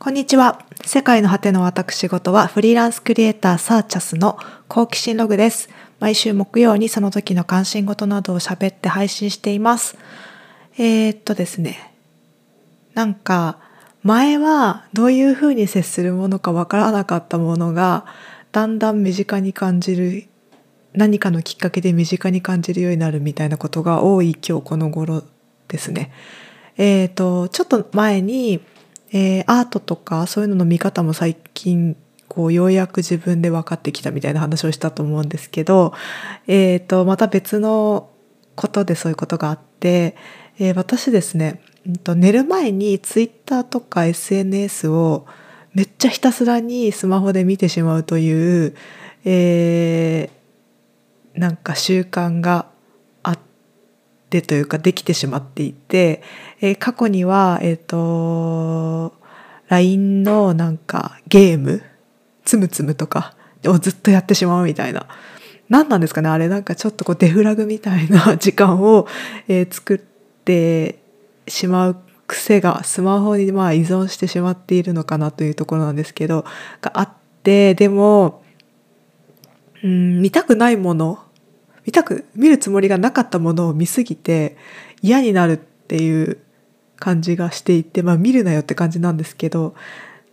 こんにちは。世界の果ての私事はフリーランスクリエイターサーチャスの好奇心ログです。毎週木曜にその時の関心事などを喋って配信しています。えー、っとですね。なんか前はどういうふうに接するものかわからなかったものがだんだん身近に感じる何かのきっかけで身近に感じるようになるみたいなことが多い今日この頃ですね。えっ、とちょっと前にえー、アートとかそういうのの見方も最近こうようやく自分で分かってきたみたいな話をしたと思うんですけど、えーと、また別のことでそういうことがあって、えー、私ですね、えー、と寝る前にツイッターとか SNS をめっちゃひたすらにスマホで見てしまうという、えー、なんか習慣がでというかできてしまっていて、えー、過去には、えっ、ー、と、LINE のなんかゲーム、つむつむとかをずっとやってしまうみたいな。何なんですかねあれなんかちょっとこうデフラグみたいな 時間を、えー、作ってしまう癖がスマホにまあ依存してしまっているのかなというところなんですけど、があって、でも、うん、見たくないもの見たく見るつもりがなかったものを見すぎて嫌になるっていう感じがしていてまあ見るなよって感じなんですけど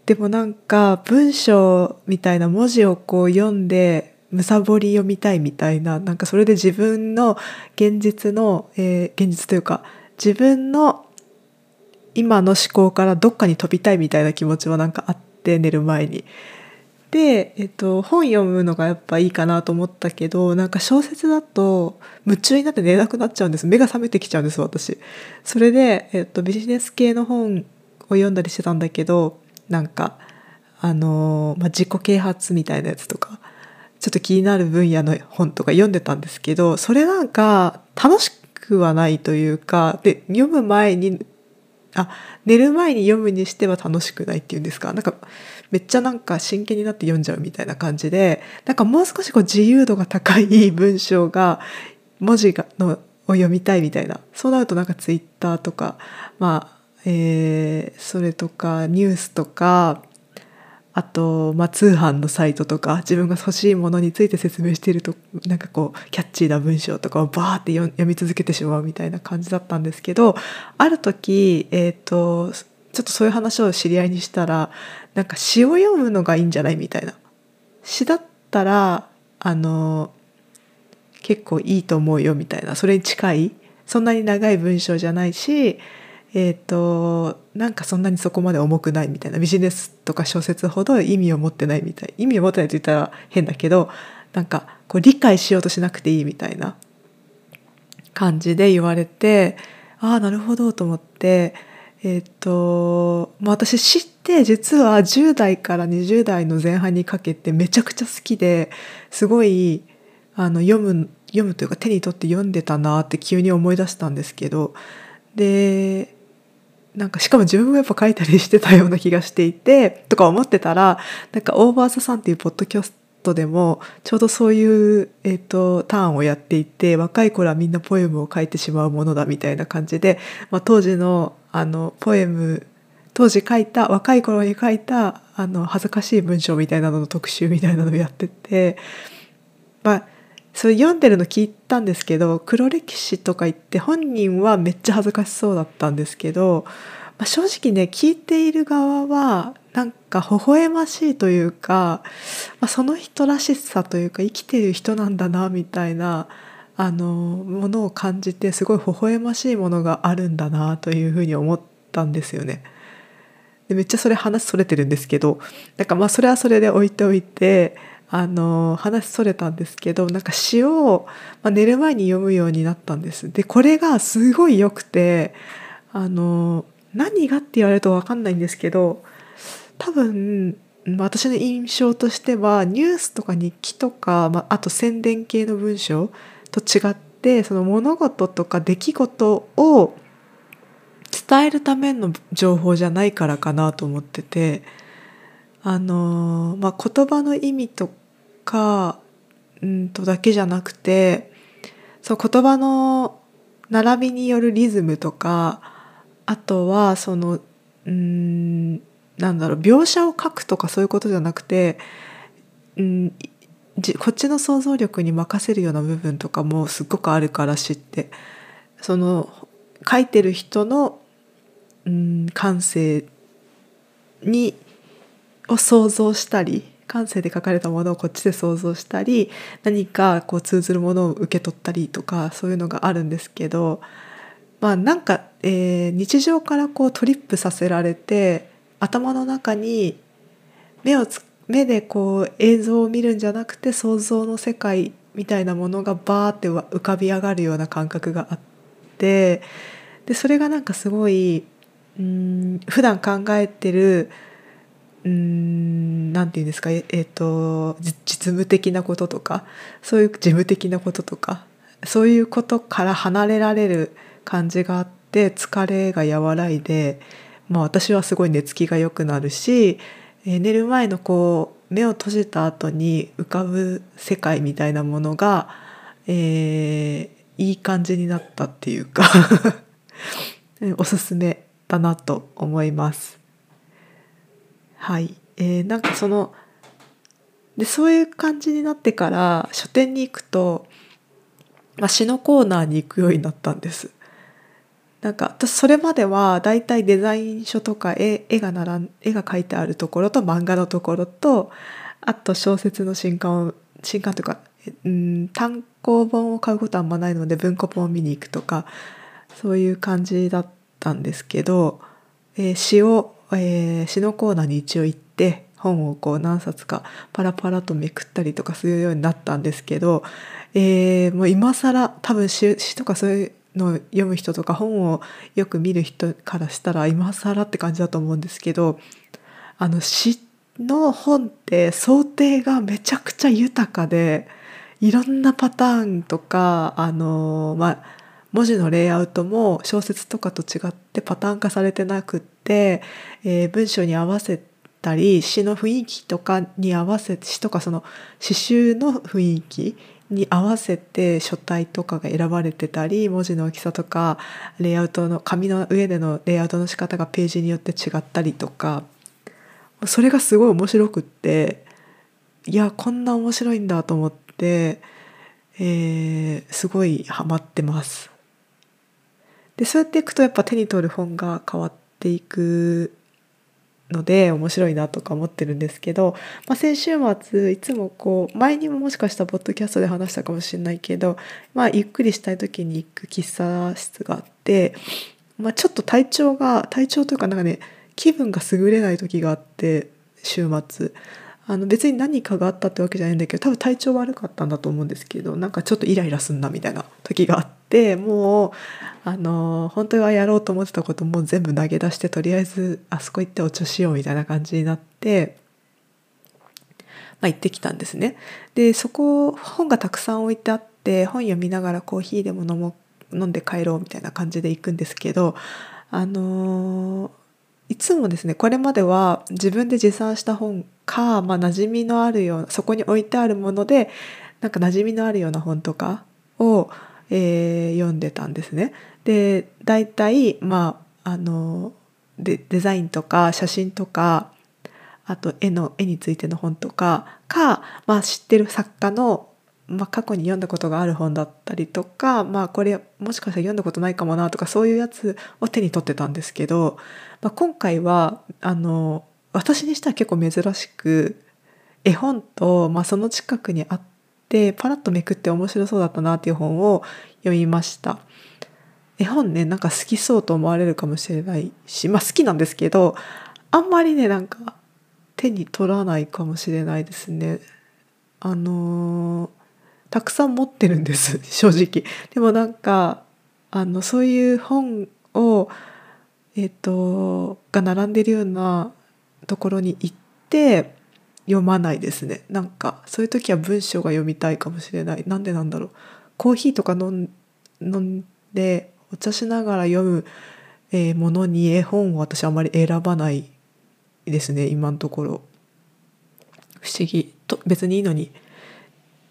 でもなんか文章みたいな文字をこう読んでむさぼり読みたいみたいななんかそれで自分の現実の、えー、現実というか自分の今の思考からどっかに飛びたいみたいな気持ちはなんかあって寝る前に。で、えっと、本読むのがやっぱいいかなと思ったけどなんか小説だと夢中になって寝なくなっちゃうんです。目が覚めてきちゃうんです私。それで、えっと、ビジネス系の本を読んだりしてたんだけどなんかあの、まあ、自己啓発みたいなやつとかちょっと気になる分野の本とか読んでたんですけどそれなんか楽しくはないというかで読む前にあ寝る前に読むにしては楽しくないっていうんですか？なんかめっちゃなんか真剣になって読んじゃうみたいな感じでなんかもう少しこう自由度が高い文章が文字がのを読みたいみたいな。そうなるとなんかツイッターとかまあえー、それとかニュースとかあと、まあ、通販のサイトとか自分が欲しいものについて説明しているとなんかこうキャッチーな文章とかをバーって読み続けてしまうみたいな感じだったんですけどある時、えーと、ちょっとそういう話を知り合いにしたらなんか詩を読むのがいいんじゃないみたいな。詩だったらあの結構いいと思うよみたいな。それに近い。そんなに長い文章じゃないしえっ、ー、となんかそんなにそこまで重くないみたいな。ビジネスとか小説ほど意味を持ってないみたい。意味を持ってないと言ったら変だけどなんかこう理解しようとしなくていいみたいな感じで言われてああなるほどと思ってえっ、と、ま、私知って実は10代から20代の前半にかけてめちゃくちゃ好きですごいあの読む読むというか手に取って読んでたなって急に思い出したんですけどでなんかしかも自分もやっぱ書いたりしてたような気がしていてとか思ってたらなんかオーバーザさんっていうポッドキャストでもちょうどそういう、えーと、ターンをやっていて若い頃はみんなポエムを書いてしまうものだみたいな感じで、まあ、当時のあのポエム当時書いた若い頃に書いたあの恥ずかしい文章みたいなのの特集みたいなのをやっててまあそれ読んでるの聞いたんですけど黒歴史とか言って本人はめっちゃ恥ずかしそうだったんですけど、まあ、正直ね聞いている側はなんか微笑ましいというか、まあ、その人らしさというか生きてる人なんだなみたいなあのものを感じてすごい微笑ましいものがあるんだなというふうに思ったんですよね。でめっちゃそれ話それてるんですけどなんかまあそれはそれで置いておいてあの話それたんですけどなんか詩を、まあ、寝る前に読むようになったんですでこれがすごい良くてあの何がって言われると分かんないんですけど多分私の印象としてはニュースとか日記とか、まあ、あと宣伝系の文章と違ってその物事とか出来事を伝えるための情報じゃないからかなと思ってて。あのまあ、言葉の意味とかうんとだけじゃなくてそう言葉の並びによるリズムとかあとはそのうんなんだろう描写を書くとかそういうことじゃなくて、うん、こっちの想像力に任せるような部分とかもすっごくあるから知って。その書いてる人の、うん、感性にを想像したり感性で書かれたものをこっちで想像したり何かこう通ずるものを受け取ったりとかそういうのがあるんですけどまあなんか、えー、日常からこうトリップさせられて頭の中に目をつ目でこう映像を見るんじゃなくて想像の世界みたいなものがバーって浮かび上がるような感覚があってでそれがなんかすごいうん普段考えてるうんなんて言うんですかえ、ー、と実務的なこととかそういう事務的なこととかそういうことから離れられる感じがあって疲れが和らいで、まあ、私はすごい寝つきが良くなるし、え、寝る前のこう目を閉じた後に浮かぶ世界みたいなものが、えー、いい感じになったっていうか おすすめだなと思います。はい、えー、なんかそのでそういう感じになってから書店に行くと、まあ、詩のコーナーに行くようになったんです。なんか私それまではだいたいデザイン書とか絵絵が並ん絵が描いてあるところと漫画のところとあと小説の新刊を新刊というか、うん、単行本を買うことはあんまないので文庫本を見に行くとかそういう感じだったんですけど、えー、詩をえー、詩のコーナーに一応行って本をこう何冊かパラパラとめくったりとかするようになったんですけど、えー、もう今更多分詩詩とかそういうの読む人とか本をよく見る人からしたら今更って感じだと思うんですけどあの詩の本って想定がめちゃくちゃ豊かでいろんなパターンとかあのまあ文字のレイアウトも小説とかと違ってパターン化されてなくって、えー、文章に合わせたり詩の雰囲気とかに合わせて詩とかその詩集の雰囲気に合わせて書体とかが選ばれてたり文字の大きさとかレイアウトの紙の上でのレイアウトの仕方がページによって違ったりとかそれがすごい面白くっていやこんな面白いんだと思って、えー、すごいハマってます。でそうやっていくとやっぱ手に取る本が変わっていくので面白いなとか思ってるんですけど、まあ、先週末いつもこう前にももしかしたらポッドキャストで話したかもしれないけど、まあ、ゆっくりしたい時に行く喫茶室があって、まあ、ちょっと体調が体調というかなんかね気分が優れない時があって週末。あの別に何かがあったってわけじゃないんだけど多分体調悪かったんだと思うんですけどなんかちょっとイライラすんなみたいな時があってもうあの本当はやろうと思ってたことも全部投げ出してとりあえずあそこ行ってお茶しようみたいな感じになって、まあ、行ってきたんですね。でそこ本がたくさん置いてあって本読みながらコーヒーでも飲も飲んで帰ろうみたいな感じで行くんですけどあのいつもですねこれまでは自分で持参した本か、まあ、馴染みのあるようなそこに置いてあるものでなんか馴染みのあるような本とかを、えー、読んでたんですね。で大体まああのデデザインとか写真とかあと絵の絵についての本とかか、まあ、知ってる作家の、まあ、過去に読んだことがある本だったりとか、まあ、これもしかしたら読んだことないかもなとかそういうやつを手に取ってたんですけど、まあ、今回はあの私にしては結構珍しく絵本と、まあ、その近くにあってパラッとめくって面白そうだったなっていう本を読みました。絵本ねなんか好きそうと思われるかもしれないしまあ好きなんですけどあんまりねなんか手に取らないかもしれないですね。あのー、たくさん持ってるんです 正直。でもなんかあのそういう本をえっ、ー、とが並んでるようなところに行って読まないですね。なんかそういう時は文章が読みたいかもしれない。なんでなんだろう。コーヒーとか飲んでお茶しながら読む、え、ものに絵本を私あまり選ばないですね。今のところ。不思議。と別にいいのに。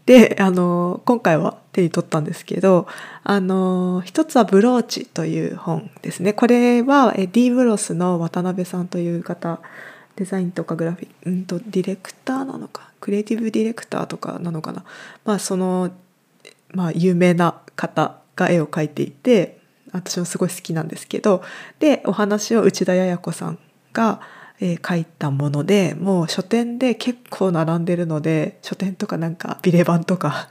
であの今回は手に取ったんですけどあの一つは「ブローチ」という本ですね。これは D ブロスの渡辺さんという方デザインとかグラフィック、うんと、ディレクターなのかクリエイティブディレクターとかなのかな。まあその、まあ、有名な方が絵を描いていて私もすごい好きなんですけどでお話を内田彩子さんが、えー、書いたものでもう書店で結構並んでるので書店とかなんかビレ版とか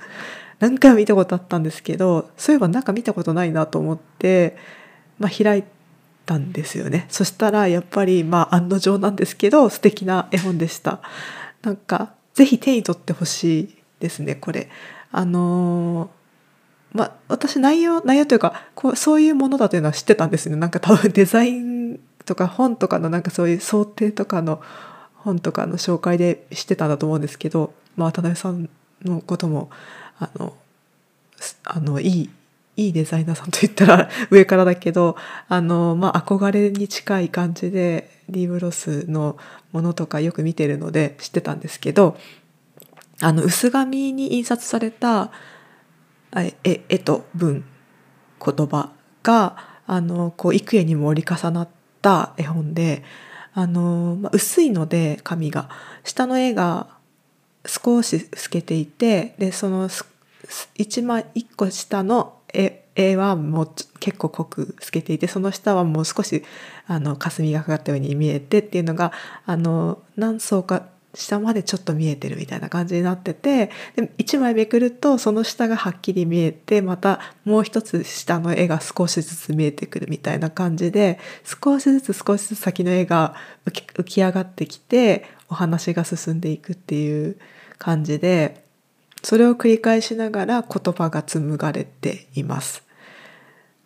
何回も見たことあったんですけどそういえばなんか見たことないなと思って、まあ、開いたんですよね。そしたらやっぱりまあ案の定なんですけど素敵な絵本でした。なんかぜひ手に取ってほしいですねこれ。あのーまあ、私内容内容というかこうそういうものだというのは知ってたんですね。なんか多分デザインとか本とかのなんかそういう想定とかの本とかの紹介で知ってたんだと思うんですけど、まあ、渡辺さんのこともあのあのいいいいデザイナーさんといったら 上からだけどあの、まあ、憧れに近い感じでリーブロスのものとかよく見てるので知ってたんですけどあの薄紙に印刷された絵絵と文言葉があのこう幾重にも折り重なった絵本であの、まあ、薄いので紙が下の絵が少し透けていてでその一枚一個下の絵はもう結構濃く透けていてその下はもう少しあの霞がかかったように見えてっていうのがあの何層か下までちょっと見えてるみたいな感じになっててで1枚めくるとその下がはっきり見えてまたもう一つ下の絵が少しずつ見えてくるみたいな感じで少しずつ少しずつ先の絵が浮き上がってきてお話が進んでいくっていう感じでそれを繰り返しながら言葉が紡がれています。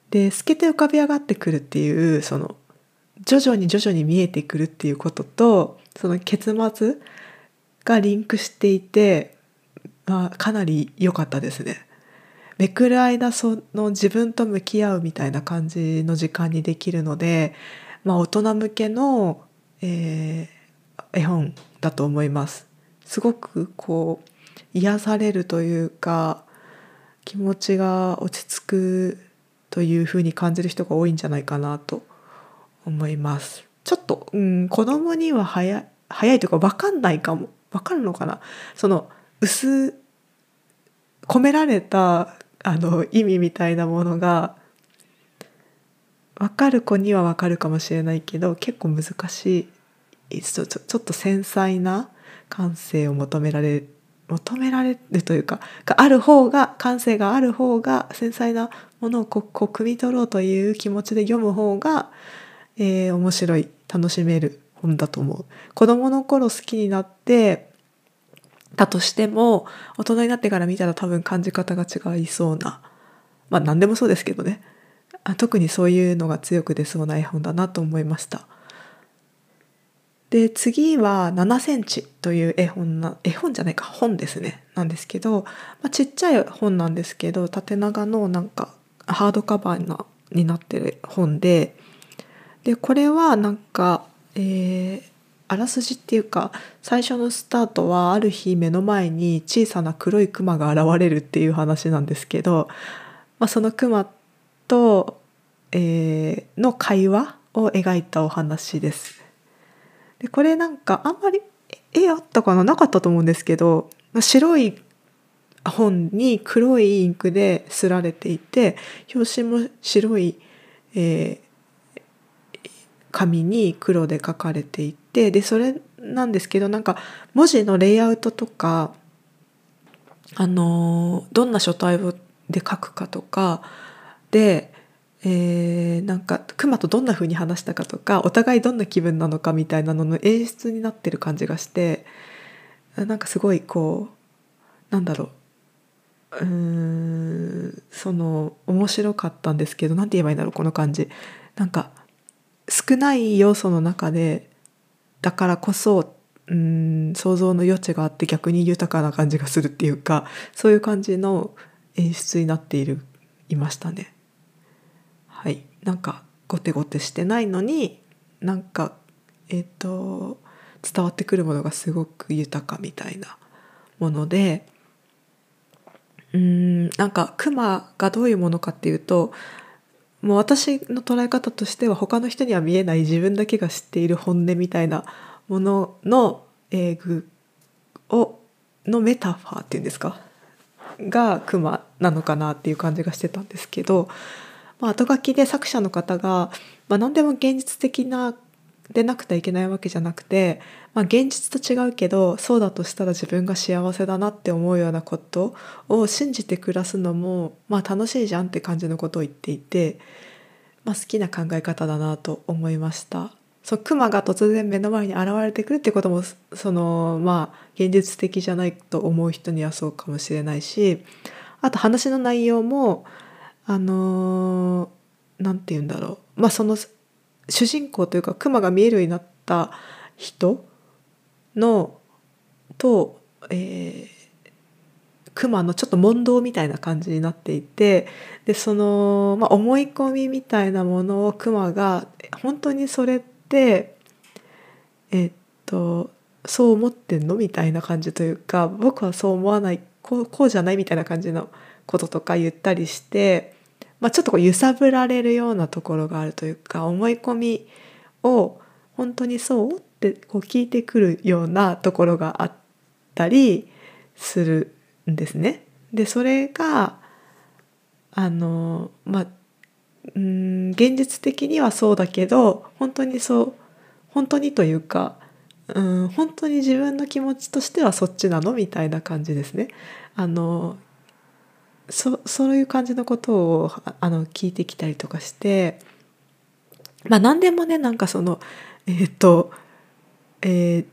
で透けて浮かび上がってくるっていうその徐々に徐々に見えてくるっていうこととその結末がリンクしていて、まあ、かなり良かったですね。めくる間その自分と向き合うみたいな感じの時間にできるので、まあ、大人向けの、えー、絵本だと思います。すごくこう癒されるというか気持ちが落ち着くというふうに感じる人が多いんじゃないかなと思います。ちょっと、うん、子供には早い早いというか分かんないかも分かるのかな？その薄込められたあの意味みたいなものが分かる子には分かるかもしれないけど結構難しいちょちょっと繊細な感性を求められ求められるというかがある方が感性がある方が繊細なものをこう汲み取ろうという気持ちで読む方が、えー、面白い楽しめる本だと思う。子供の頃好きになってたとしても大人になってから見たら多分感じ方が違いそうなまあ何でもそうですけどね特にそういうのが強く出そうな絵本だなと思いました。で次は7センチという絵本な絵本じゃないか本ですねなんですけど、まあ、ちっちゃい本なんですけど縦長のなんかハードカバーなになってる本ででこれはなんかえー、あらすじっていうか最初のスタートはある日目の前に小さな黒いクマが現れるっていう話なんですけど、まあ、そのクマと、えー、の会話を描いたお話です。でこれなんかあんまり絵あったかな？なかったと思うんですけどまあ白い本に黒いインクで刷られていて表紙も白い、え紙に黒で書かれていてでそれなんですけどなんか文字のレイアウトとかあのどんな書体で書くかとかで、えー、なんか熊とどんな風に話したかとかお互いどんな気分なのかみたいなのの演出になってる感じがしてなんかすごいこうなんだろううんその面白かったんですけど何て言えばいいんだろうこの感じなんか少ない要素の中でだからこそうん想像の余地があって逆に豊かな感じがするっていうかそういう感じの演出になっているいましたね。はい。なんかゴテゴテしてないのになんかえっ、ー、と伝わってくるものがすごく豊かみたいなものでうんなんかクマがどういうものかっていうともう私の捉え方としては他の人には見えない自分だけが知っている本音みたいなものの、えー、具をのメタファーっていうんですか？がクマなのかなっていう感じがしてたんですけど、まあ、後書きで作者の方が、まあ、何でも現実的なでなくてはいけないわけじゃなくて、まあ、現実と違うけどそうだとしたら自分が幸せだなって思うようなことを信じて暮らすのも、まあ、楽しいじゃんって感じのことを言っていて、まあ、好きな考え方だなと思いました。そう熊が突然目の前に現れてくるってこともそのまあ現実的じゃないと思う人にはそうかもしれないしあと話の内容もあの何て言うんだろう。まあその主人公というか熊が見えるようになった人のと、えー、熊のちょっと問答みたいな感じになっていてでその、まあ、思い込みみたいなものを熊が本当にそれってってえっとそう思ってんのみたいな感じというか僕はそう思わないこうこうじゃないみたいな感じのこととか言ったりして、まあ、ちょっとこう揺さぶられるようなところがあるというか思い込みを本当にそうってこう聞いてくるようなところがあったりするんですね。でそれがあのまあうん現実的にはそうだけど本当にそう本当にというかうん本当に自分の気持ちとしてはそっちなのみたいな感じですね。あのそそういう感じのことをあの聞いてきたりとかしてまあ何でもねなんかそのえー、っと、えー、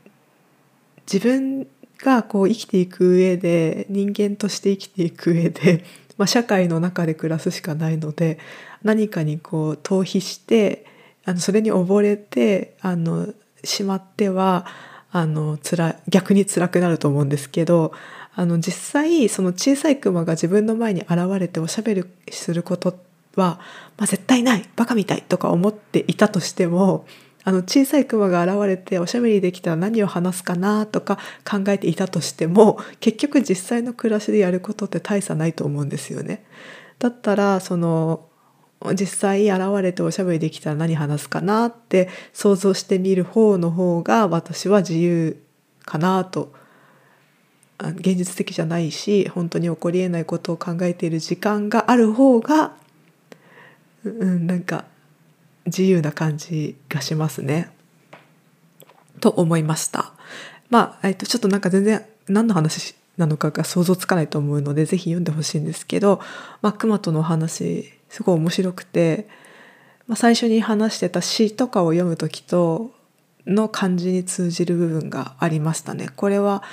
自分がこう生きていく上で人間として生きていく上で、まあ、社会の中で暮らすしかないので何かにこう逃避してあのそれに溺れてあのしまってはあの辛逆に辛くなると思うんですけどあの実際その小さいクマが自分の前に現れておしゃべりすることは、まあ、絶対ないバカみたいとか思っていたとしてもあの小さいクマが現れておしゃべりできたら何を話すかなとか考えていたとしても結局実際の暮らしでやることって大差ないと思うんですよね。だったらその実際現れておしゃべりできたら何話すかなって想像してみる方の方が私は自由かなと現実的じゃないし本当に起こりえないことを考えている時間がある方が、うん、なんか自由な感じがしますね。と思いました。まあ、えっと、ちょっとなんか全然何の話なのかが想像つかないと思うので是非読んでほしいんですけど、まあ、熊とのお話すごい面白くて、まあ、最初に話してた詩とかを読む時との感じに通じる部分がありましたね。これは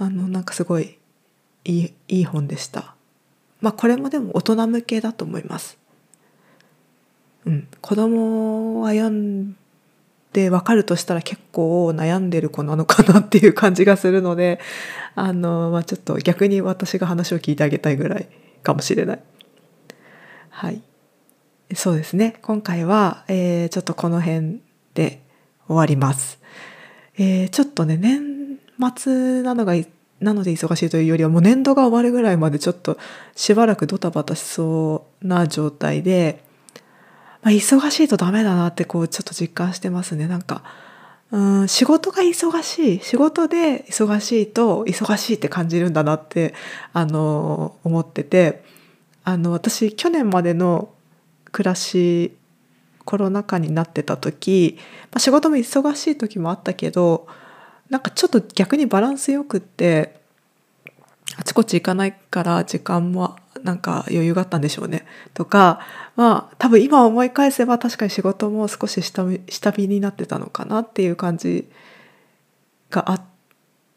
あのなんかすごいいいいい本でした。まあこれもでも大人向けだと思います。うん、子供は読んで分かるとしたら結構悩んでる子なのかなっていう感じがするのであの、まあ、ちょっと逆に私が話を聞いてあげたいぐらいかもしれない。はい。そうですね。今回は、えー、ちょっとこの辺で終わります。えー、ちょっとね、年末なのが、なので忙しいというよりはもう年度が終わるぐらいまでちょっとしばらくドタバタしそうな状態で、まあ、忙しいとダメだなってこうちょっと実感してますね。なんか、うん仕事が忙しい仕事で忙しいと忙しいって感じるんだなってあの思っててあの私去年までの暮らしコロナ禍になってた時、まあ、仕事も忙しい時もあったけどなんかちょっと逆にバランスよくってあちこち行かないから時間もなんか余裕があったんでしょうね。とかまあ多分今思い返せば確かに仕事も少し下下火になってたのかなっていう感じがあっ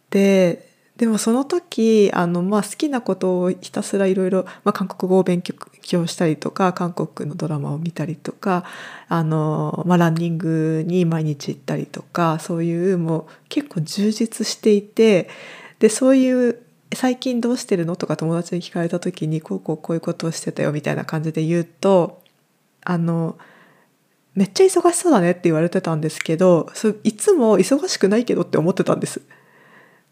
てでもその時あの、まあ、好きなことをひたすらいろいろ韓国語を勉強したりとか韓国のドラマを見たりとかあの、まあ、ランニングに毎日行ったりとかそういうもう結構充実していてでそういう最近どうしてるのとか友達に聞かれた時にこうこうこういうことをしてたよみたいな感じで言うとあのめっちゃ忙しそうだねって言われてたんですけどそいつも忙しくないけどって思ってたんです。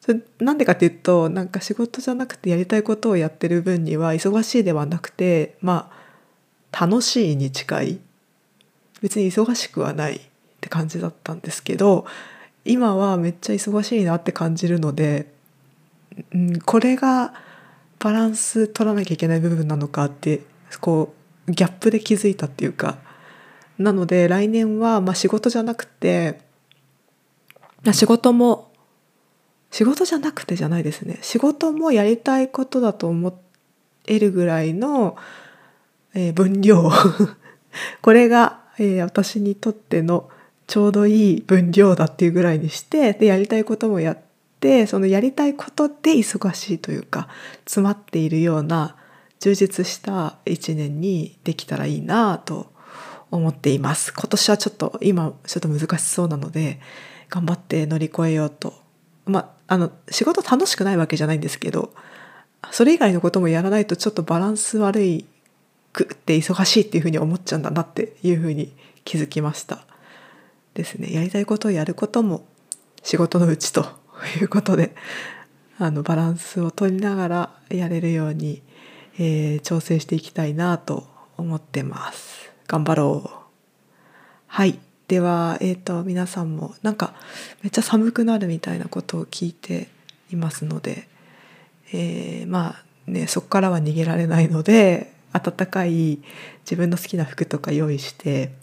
それなんでかっていうとなんか仕事じゃなくてやりたいことをやってる分には忙しいではなくてまあ楽しいに近い。別に忙しくはないって感じだったんですけど今はめっちゃ忙しいなって感じるので、うん、これがバランス取らなきゃいけない部分なのかってこうギャップで気づいたっていうか。なので来年はまあ仕事じゃなくて仕事も仕事じゃなくてじゃないですね。仕事もやりたいことだと思えるぐらいの、えー、分量。これが、えー、私にとってのちょうどいい分量だっていうぐらいにしてでやりたいこともやってそのやりたいことで忙しいというか詰まっているような充実した一年にできたらいいなと思っています。今年はちょっと今ちょっと難しそうなので頑張って乗り越えようとまああの仕事楽しくないわけじゃないんですけどそれ以外のこともやらないとちょっとバランス悪いくって忙しいっていうふうに思っちゃうんだなっていうふうに気づきました。ですね。やりたいことをやることも仕事のうちということであのバランスを取りながらやれるように、えー、調整していきたいなと思ってます。頑張ろう。はい。ではえっ、ー、と皆さんもなんかめっちゃ寒くなるみたいなことを聞いていますので、えー、まあねそこからは逃げられないので 暖かい自分の好きな服とか用意して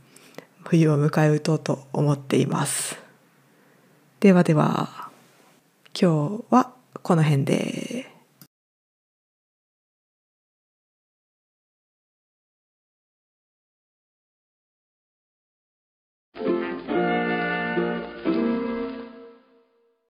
冬を迎え撃とうと思っていますではでは今日はこの辺で。